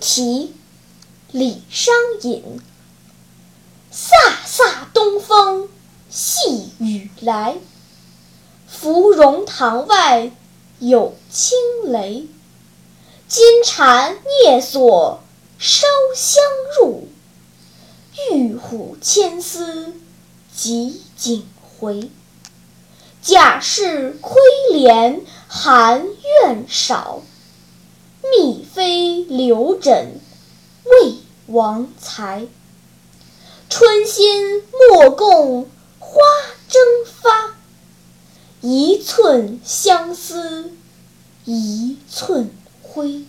题，李商隐。飒飒东风细雨来，芙蓉塘外有轻雷。金蝉蹑锁烧香入，玉虎牵丝汲井回。贾氏窥帘寒怨少，非刘枕未王才。春心莫共花争发，一寸相思一寸灰。